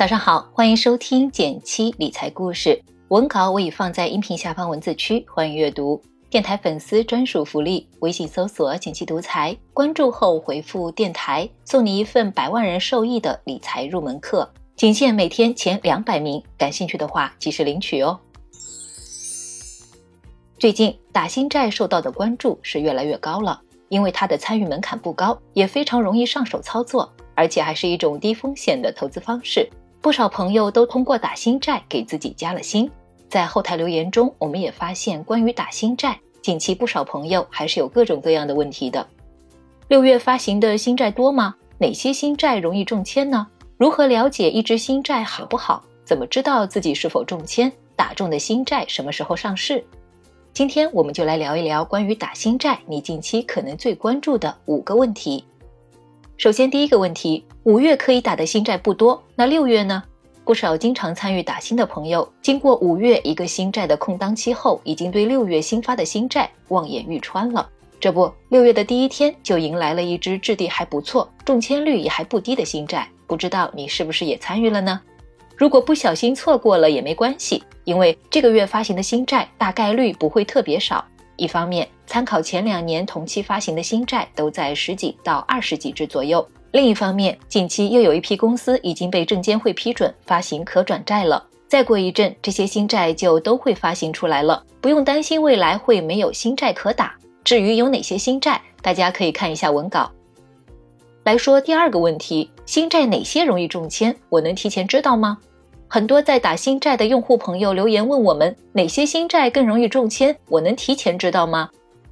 早上好，欢迎收听减七理财故事。文稿我已放在音频下方文字区，欢迎阅读。电台粉丝专属福利：微信搜索“减七独裁，关注后回复“电台”，送你一份百万人受益的理财入门课，仅限每天前两百名。感兴趣的话，及时领取哦。最近打新债受到的关注是越来越高了，因为它的参与门槛不高，也非常容易上手操作，而且还是一种低风险的投资方式。不少朋友都通过打新债给自己加了薪。在后台留言中，我们也发现关于打新债，近期不少朋友还是有各种各样的问题的。六月发行的新债多吗？哪些新债容易中签呢？如何了解一支新债好不好？怎么知道自己是否中签？打中的新债什么时候上市？今天我们就来聊一聊关于打新债，你近期可能最关注的五个问题。首先，第一个问题，五月可以打的新债不多，那六月呢？不少经常参与打新的朋友，经过五月一个新债的空档期后，已经对六月新发的新债望眼欲穿了。这不，六月的第一天就迎来了一支质地还不错、中签率也还不低的新债，不知道你是不是也参与了呢？如果不小心错过了也没关系，因为这个月发行的新债大概率不会特别少。一方面，参考前两年同期发行的新债都在十几到二十几只左右；另一方面，近期又有一批公司已经被证监会批准发行可转债了。再过一阵，这些新债就都会发行出来了，不用担心未来会没有新债可打。至于有哪些新债，大家可以看一下文稿。来说第二个问题：新债哪些容易中签？我能提前知道吗？很多在打新债的用户朋友留言问我们，哪些新债更容易中签？我能提前知道吗？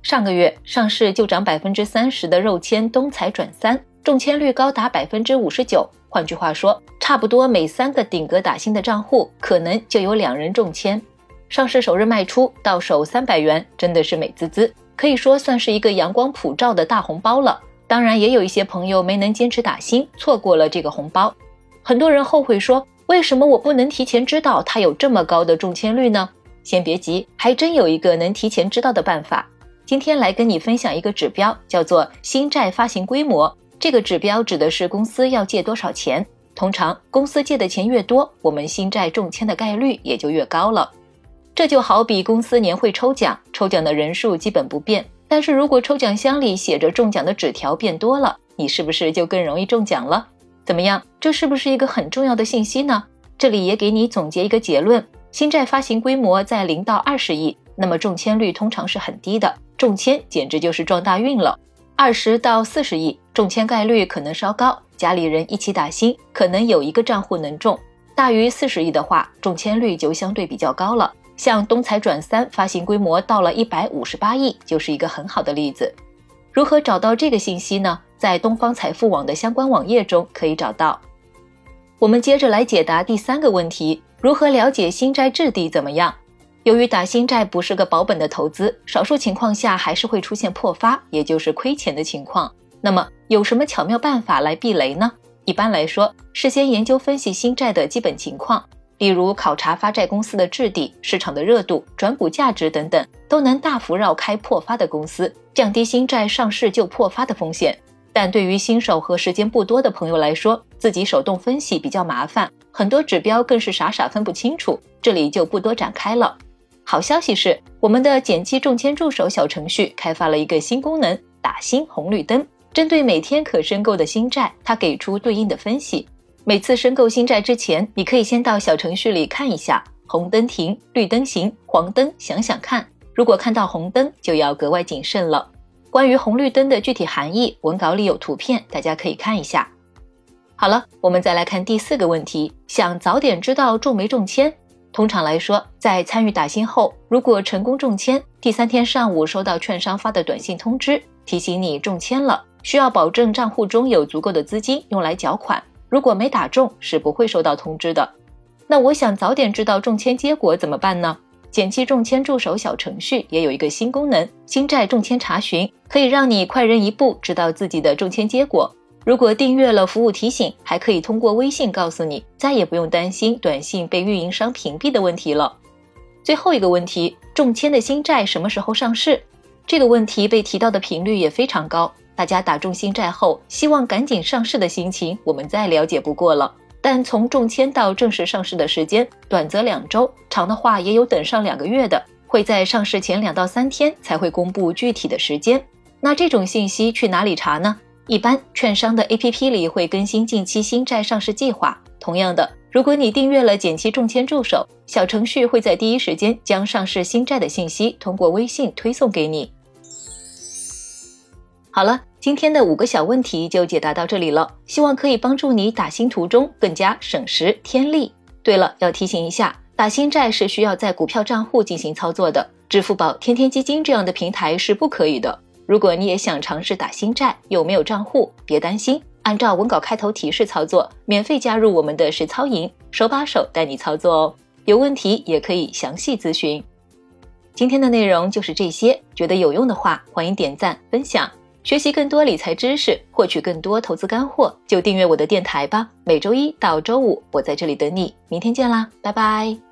上个月上市就涨百分之三十的肉签东财转三，中签率高达百分之五十九。换句话说，差不多每三个顶格打新的账户，可能就有两人中签。上市首日卖出到手三百元，真的是美滋滋，可以说算是一个阳光普照的大红包了。当然，也有一些朋友没能坚持打新，错过了这个红包。很多人后悔说。为什么我不能提前知道它有这么高的中签率呢？先别急，还真有一个能提前知道的办法。今天来跟你分享一个指标，叫做新债发行规模。这个指标指的是公司要借多少钱。通常公司借的钱越多，我们新债中签的概率也就越高了。这就好比公司年会抽奖，抽奖的人数基本不变，但是如果抽奖箱里写着中奖的纸条变多了，你是不是就更容易中奖了？怎么样？这是不是一个很重要的信息呢？这里也给你总结一个结论：新债发行规模在零到二十亿，那么中签率通常是很低的，中签简直就是撞大运了。二十到四十亿，中签概率可能稍高，家里人一起打新，可能有一个账户能中。大于四十亿的话，中签率就相对比较高了。像东财转三发行规模到了一百五十八亿，就是一个很好的例子。如何找到这个信息呢？在东方财富网的相关网页中可以找到。我们接着来解答第三个问题：如何了解新债质地怎么样？由于打新债不是个保本的投资，少数情况下还是会出现破发，也就是亏钱的情况。那么有什么巧妙办法来避雷呢？一般来说，事先研究分析新债的基本情况。例如考察发债公司的质地、市场的热度、转股价值等等，都能大幅绕开破发的公司，降低新债上市就破发的风险。但对于新手和时间不多的朋友来说，自己手动分析比较麻烦，很多指标更是傻傻分不清楚。这里就不多展开了。好消息是，我们的减期中签助手小程序开发了一个新功能——打新红绿灯，针对每天可申购的新债，它给出对应的分析。每次申购新债之前，你可以先到小程序里看一下，红灯停，绿灯行，黄灯想想看。如果看到红灯，就要格外谨慎了。关于红绿灯的具体含义，文稿里有图片，大家可以看一下。好了，我们再来看第四个问题：想早点知道中没中签？通常来说，在参与打新后，如果成功中签，第三天上午收到券商发的短信通知，提醒你中签了，需要保证账户中有足够的资金用来缴款。如果没打中，是不会收到通知的。那我想早点知道中签结果怎么办呢？减期中签助手小程序也有一个新功能——新债中签查询，可以让你快人一步知道自己的中签结果。如果订阅了服务提醒，还可以通过微信告诉你，再也不用担心短信被运营商屏蔽的问题了。最后一个问题：中签的新债什么时候上市？这个问题被提到的频率也非常高。大家打中新债后，希望赶紧上市的心情，我们再了解不过了。但从中签到正式上市的时间，短则两周，长的话也有等上两个月的，会在上市前两到三天才会公布具体的时间。那这种信息去哪里查呢？一般券商的 APP 里会更新近期新债上市计划。同样的，如果你订阅了简七中签助手，小程序会在第一时间将上市新债的信息通过微信推送给你。好了，今天的五个小问题就解答到这里了，希望可以帮助你打新途中更加省时添力。对了，要提醒一下，打新债是需要在股票账户进行操作的，支付宝、天天基金这样的平台是不可以的。如果你也想尝试打新债，又没有账户，别担心，按照文稿开头提示操作，免费加入我们的实操营，手把手带你操作哦。有问题也可以详细咨询。今天的内容就是这些，觉得有用的话，欢迎点赞分享。学习更多理财知识，获取更多投资干货，就订阅我的电台吧。每周一到周五，我在这里等你。明天见啦，拜拜。